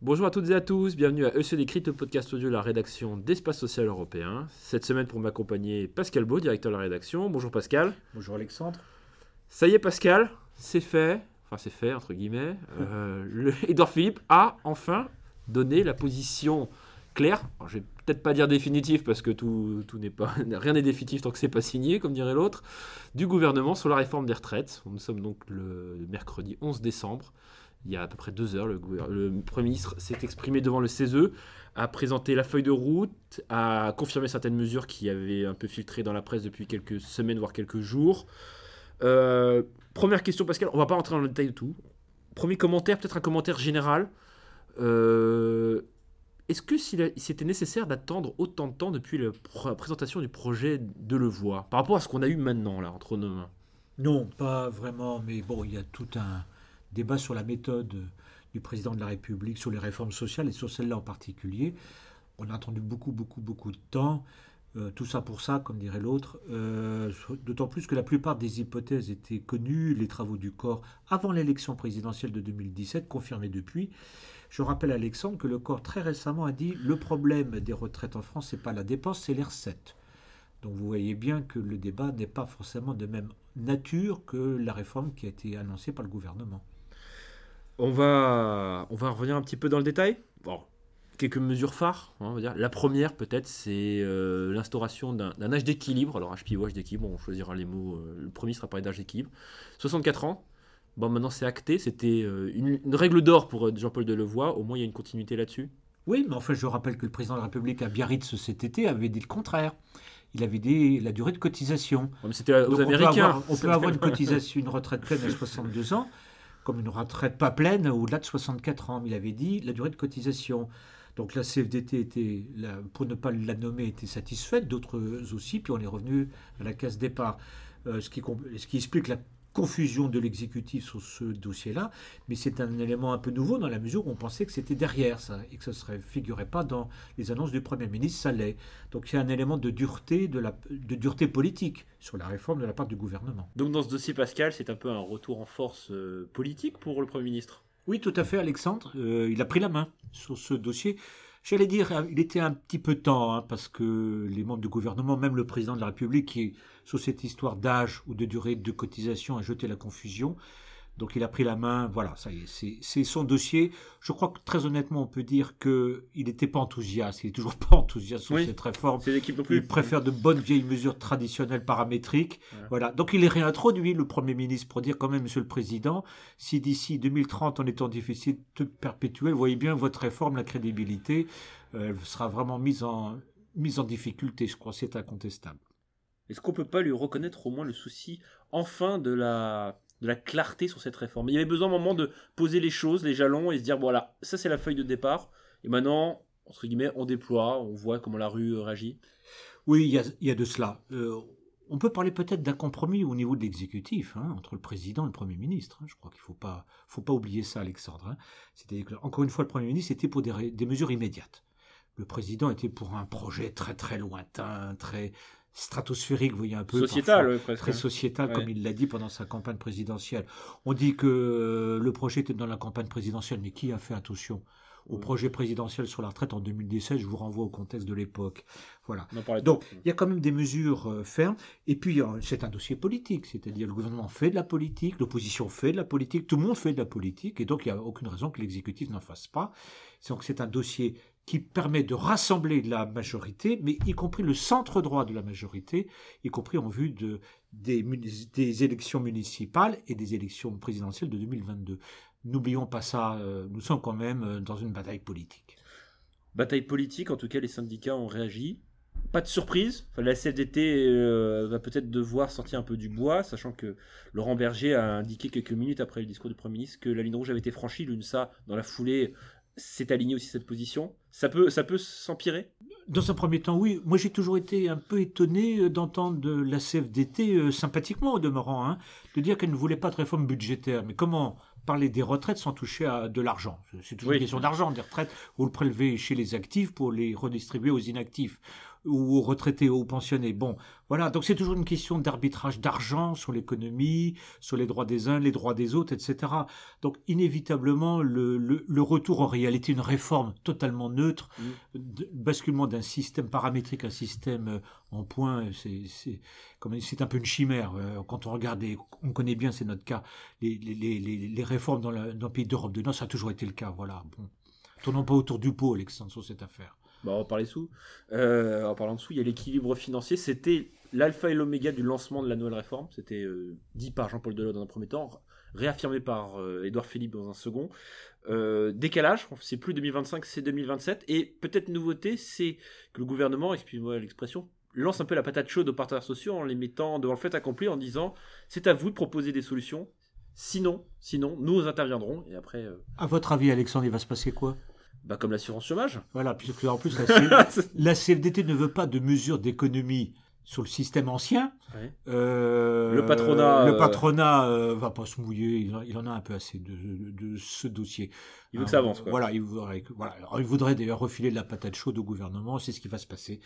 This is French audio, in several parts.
Bonjour à toutes et à tous, bienvenue à EC Décrypte, le podcast audio de la rédaction d'Espace Social Européen. Cette semaine, pour m'accompagner, Pascal Beau, directeur de la rédaction. Bonjour Pascal. Bonjour Alexandre. Ça y est, Pascal, c'est fait, enfin c'est fait, entre guillemets. Euh, le- Edouard Philippe a enfin donné la position claire. Alors, je vais peut-être pas dire définitive parce que tout, tout n'est pas, rien n'est définitif tant que c'est pas signé, comme dirait l'autre, du gouvernement sur la réforme des retraites. Nous sommes donc le mercredi 11 décembre. Il y a à peu près deux heures, le, Premier ministre s'est exprimé devant le CESE, a présenté la feuille de route, a confirmé certaines mesures qui avaient un peu filtré dans la presse depuis quelques semaines, voire quelques jours. Euh, première question, Pascal, on va pas rentrer dans le détail de tout. Premier commentaire, peut-être un commentaire général. Euh, Est-ce que c'était nécessaire d'attendre autant de temps depuis la pr- présentation du projet de Levoix, par rapport à ce qu'on a eu maintenant, là, entre nos mains? Non, pas vraiment, mais bon, il y a tout un débat sur la méthode du président de la République, sur les réformes sociales et sur celle-là en particulier. On a attendu beaucoup, beaucoup, beaucoup de temps. Euh, tout ça pour ça, comme dirait l'autre. Euh, D'autant plus que la plupart des hypothèses étaient connues, les travaux du corps avant l'élection présidentielle de 2017, confirmés depuis. Je rappelle Alexandre que le corps très récemment a dit le problème des retraites en France, c'est pas la dépense, c'est les recettes. Donc vous voyez bien que le débat n'est pas forcément de même nature que la réforme qui a été annoncée par le gouvernement. On va, on va revenir un petit peu dans le détail. Bon, quelques mesures phares, hein, on. La première, peut-être, c'est euh, l'instauration d'un âge d'équilibre. Alors, HPO, âge d'équilibre, on choisira les mots. euh, le premier sera parlé d'âge d'équilibre. 64 ans. Bon, maintenant, c'est acté. C'était euh, une, une règle d'or pour euh, Jean-Paul Delevoye. Au moins, il y a une continuité là-dessus. Oui, mais enfin je rappelle que le président de la République à Biarritz cet été avait dit le contraire. Il avait dit la durée de cotisation. Ouais, mais C'était euh, aux Donc, on peut Américains. avoir- On peut avoir, une cotisation, une retraite pleine à 62 ans, comme une retraite pas pleine au-delà de 64 ans. Mais il avait dit la durée de cotisation. Donc la CFDT était, pour ne pas la nommer, était satisfaite, d'autres aussi, puis on est revenu à la case départ. Euh, ce, qui, com- ce qui explique la confusion de l'exécutif sur ce dossier-là, mais c'est un élément un peu nouveau dans la mesure où on pensait que c'était derrière ça et que ça ne figurait pas dans les annonces du Premier ministre, ça l'est. Donc il y a un élément de dureté, de, la, de dureté politique sur la réforme de la part du gouvernement. Donc, dans ce dossier, Pascal, c'est un peu un retour en force euh, politique pour le Premier ministre? Oui, tout à fait, Alexandre. Euh, il a pris la main sur ce dossier. J'allais dire, euh, il était un petit peu temps, hein, parce que les membres du gouvernement, même le président de la République, qui sur cette histoire d'âge ou de durée de cotisation, a jeté la confusion. Donc il a pris la main, voilà, ça y est, c'est- son dossier. Je crois que très honnêtement, on peut dire qu'il n'était pas enthousiaste, il n'est toujours pas enthousiaste sur Oui. cette réforme. Il préfère de bonnes vieilles mesures traditionnelles paramétriques. Voilà. Voilà. Donc il est réintroduit, le Premier ministre, pour dire quand même, Monsieur le Président, si d'ici 2030 on est en déficit perpétuel, voyez bien votre réforme, la crédibilité, euh, elle sera vraiment mise en, mise en difficulté, je crois, c'est incontestable. Est-ce qu'on peut pas lui reconnaître au moins le souci, enfin, de la, de la clarté sur cette réforme Il y avait besoin à un moment de poser les choses, les jalons, et se dire, voilà, ça c'est la feuille de départ, et maintenant, entre guillemets, on déploie, on voit comment la rue euh, réagit. Oui, il y a, de cela. Euh, on peut parler peut-être d'un compromis au niveau de l'exécutif, hein, entre le président et le Premier ministre. hein. Je crois qu'il ne faut pas, oublier ça, Alexandre. hein. Encore une fois, le Premier ministre était pour des mesures immédiates. Le président était pour un projet très très lointain, très stratosphérique, vous voyez un peu. Sociétal, parfois, presque. Très sociétal, Ouais. comme il l'a dit pendant sa campagne présidentielle. On dit que euh, le projet était dans la campagne présidentielle, mais qui a fait attention au projet présidentiel sur la retraite en 2017 Je vous renvoie au contexte de l'époque. Voilà. Donc, il y a quand même des mesures euh, fermes. Et puis, euh, c'est un dossier politique. C'est-à-dire, le gouvernement fait de la politique, l'opposition fait de la politique, tout le monde fait de la politique. Et donc, il n'y a aucune raison que l'exécutif n'en fasse pas. Donc, c'est un dossier qui permet de rassembler la majorité, mais y compris le centre droit de la majorité, y compris en vue de, des, élections municipales et des élections présidentielles de 2022. N'oublions pas ça, euh, nous sommes quand même euh, dans une bataille politique. Bataille politique, en tout cas, les syndicats ont réagi. Pas de surprise. La CFDT euh, va peut-être devoir sortir un peu du bois, sachant que Laurent Berger a indiqué quelques minutes après le discours du Premier ministre que la ligne rouge avait été franchie. L'UNSA, dans la foulée, s'est aligné aussi cette position. Ça peut, ça peut s'empirer? Dans un premier temps, oui. Moi, j'ai toujours été un peu étonné euh, d'entendre de la CFDT, euh, sympathiquement au demeurant, hein, de dire qu'elle ne voulait pas de réforme budgétaire. Mais comment parler des retraites sans toucher à de l'argent? C'est toujours Oui. une question d'argent, des retraites. Vous le prélevez chez les actifs pour les redistribuer aux inactifs. Ou aux retraités, aux pensionnés. Bon, voilà. Donc c'est toujours une question d'arbitrage d'argent sur l'économie, sur les droits des uns, les droits des autres, etc. Donc inévitablement, le, le, retour en réalité une réforme totalement neutre, mmh. basculement d'un système paramétrique à un système euh, en point, c'est c'est un peu une chimère. Euh, quand on regarde, on connaît bien, c'est notre cas, les, les, les, les réformes dans, la, dans, le pays d'Europe de Nord, ça a toujours été le cas. Voilà. Bon. Tournons pas autour du pot, Alexandre, sur cette affaire. Bah, sous. Euh, en parlant dessous, il y a l'équilibre financier. C'était l'alpha et l'oméga du lancement de la nouvelle réforme. C'était euh, dit par Jean-Paul Delors dans un premier temps, réaffirmé par euh, Édouard Philippe dans un second. décalage, c'est plus 2025, c'est 2027. Et peut-être nouveauté, c'est que le gouvernement, excusez-moi l'expression, lance un peu la patate chaude aux partenaires sociaux en les mettant devant le fait accompli en disant c'est à vous de proposer des solutions. Sinon, sinon, nous interviendrons. Et après. À votre avis, Alexandre, il va se passer quoi? Bah, comme l'assurance chômage. Voilà, puisque en plus la, CFDT ne veut pas de mesures d'économie sur le système ancien. Euh, le patronat, le euh, patronat euh, va pas se mouiller. Il, en a un peu assez de, ce dossier. Il veut que ça avance. Quoi. Voilà, il voudrait, voilà. il voudrait d'ailleurs refiler de la patate chaude au gouvernement. C'est ce qui va se passer.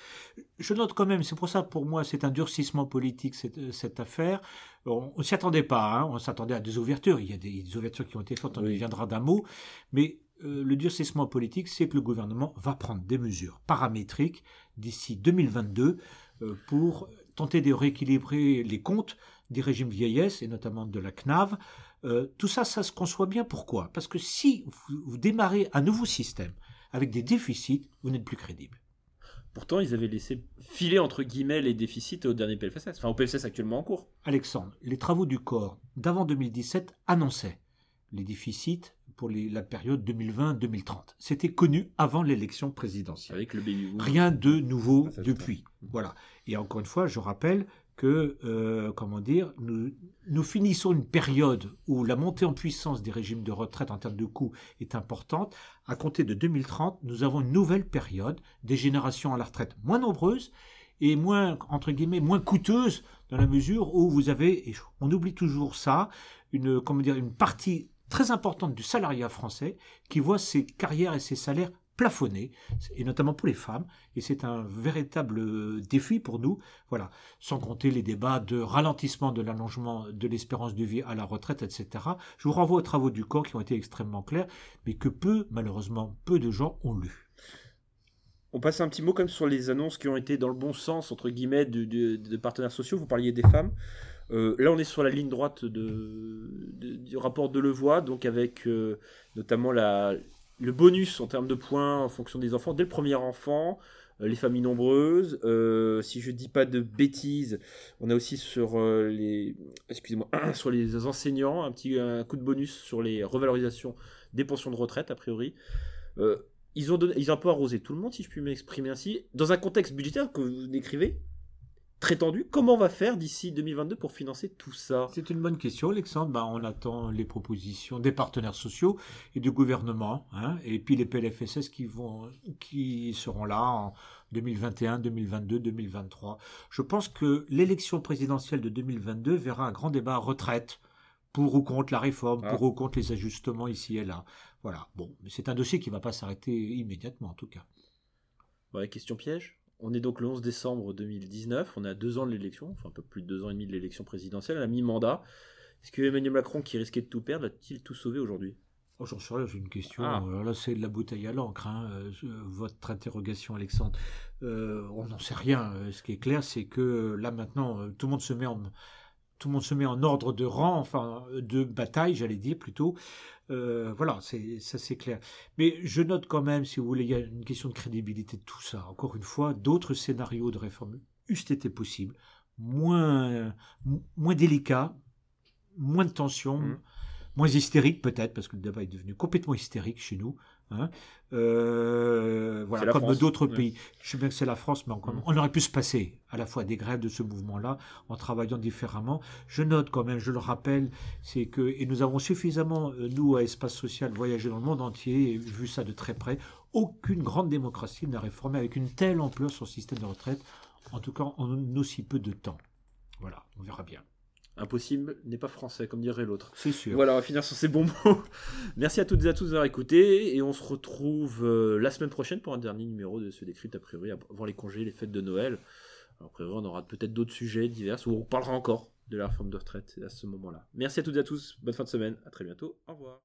Je note quand même, c'est pour ça pour moi c'est un durcissement politique cette, cette affaire. On, ne s'y attendait pas. Hein. On s'attendait à des ouvertures. Il y a des, ouvertures qui ont été faites. On y viendra d'un mot, mais euh, le durcissement politique, c'est que le gouvernement va prendre des mesures paramétriques d'ici 2022 euh, pour tenter de rééquilibrer les comptes des régimes vieillesse et notamment de la CNAV. Euh, tout ça, ça se conçoit bien. Pourquoi? Parce que si vous, démarrez un nouveau système avec des déficits, vous n'êtes plus crédible. Pourtant, ils avaient laissé filer entre guillemets les déficits au dernier PLFSS, enfin au PLFSS actuellement en cours. Alexandre, les travaux du corps d'avant 2017 annonçaient les déficits pour la période 2020-2030. C'était connu avant l'élection présidentielle. Avec le Rien de nouveau depuis. Voilà. Et encore une fois, je rappelle que, euh, comment dire, nous, nous, finissons une période où la montée en puissance des régimes de retraite en termes de coûts est importante. À compter de 2030, nous avons une nouvelle période, des générations à la retraite moins nombreuses et moins, entre guillemets, moins coûteuses dans la mesure où vous avez, et on oublie toujours ça, une, comment dire, une partie très importante du salariat français qui voit ses carrières et ses salaires plafonnés, et notamment pour les femmes, et c'est un véritable défi pour nous, voilà, sans compter les débats de ralentissement de l'allongement de l'espérance de vie à la retraite, etc. Je vous renvoie aux travaux du corps qui ont été extrêmement clairs, mais que peu, malheureusement, peu de gens ont lu. On passe un petit mot comme sur les annonces qui ont été dans le bon sens, entre guillemets, de partenaires sociaux. Vous parliez des femmes. Euh, là, on est sur la ligne droite du rapport de Levoix, donc avec euh, notamment le bonus en termes de points en fonction des enfants dès le premier enfant, euh, les familles nombreuses. si je dis pas de bêtises, on a aussi sur les, excusez-moi, sur les enseignants un petit coup de bonus sur les revalorisations des pensions de retraite a priori. ils ont ils ont un peu arrosé tout le monde, si je puis m'exprimer ainsi, dans un contexte budgétaire que vous décrivez très tendu. Comment on va faire d'ici 2022 pour financer tout ça? C'est une bonne question, Alexandre. Bah, on attend les propositions des partenaires sociaux et du gouvernement, hein, et puis les PLFSS qui, vont, qui seront là en 2021, 2022, 2023. Je pense que l'élection présidentielle de 2022 verra un grand débat retraite pour ou contre la réforme, pour ah. ou contre les ajustements ici et là. Voilà. Bon, c'est un dossier qui ne va pas s'arrêter immédiatement, en tout cas. Ouais, question piège? On est donc le 11 décembre 2019, on a deux ans de l'élection, enfin un peu plus de deux ans et demi de l'élection présidentielle, à mi-mandat. Est-ce que Emmanuel Macron, qui risquait de tout perdre, a-t-il tout sauvé aujourd'hui? Oh, J'en sais rien, j'ai une question. Ah. là, c'est de la bouteille à l'encre, hein, euh, votre interrogation, Alexandre. Euh, on n'en sait rien. Euh, ce qui est clair, c'est que là, maintenant, tout le monde se met en, tout le monde se met en ordre de rang, enfin de bataille, j'allais dire plutôt. Euh, voilà, c'est ça c'est clair. Mais je note quand même, si vous voulez, il y a une question de crédibilité de tout ça. Encore une fois, d'autres scénarios de réforme eussent été possibles, moins moins délicats, moins de tension. Mmh moins hystérique peut-être, parce que le débat est devenu complètement hystérique chez nous. Hein. Euh, voilà, comme d'autres pays. Je sais bien que c'est la France, mais on, mm. on, aurait pu se passer à la fois des grèves de ce mouvement-là en travaillant différemment. Je note quand même, je le rappelle, c'est que, et nous avons suffisamment, euh, nous, à Espace Social, voyagé dans le monde entier et vu ça de très près, aucune grande démocratie n'a réformé avec une telle ampleur son système de retraite, en tout cas en aussi peu de temps. Voilà, on verra bien. Impossible n'est pas français, comme dirait l'autre. C'est sûr. Voilà, on va finir sur ces bons mots. Merci à toutes et à tous d'avoir écouté. Et on se retrouve euh, la semaine prochaine pour un dernier numéro de ce décrypte, a priori, avant les congés, les fêtes de Noël. Alors, a priori, on aura peut-être d'autres sujets divers où on parlera encore de la réforme de retraite à ce moment-là. Merci à toutes et à tous. Bonne fin de semaine. À très bientôt. Au revoir.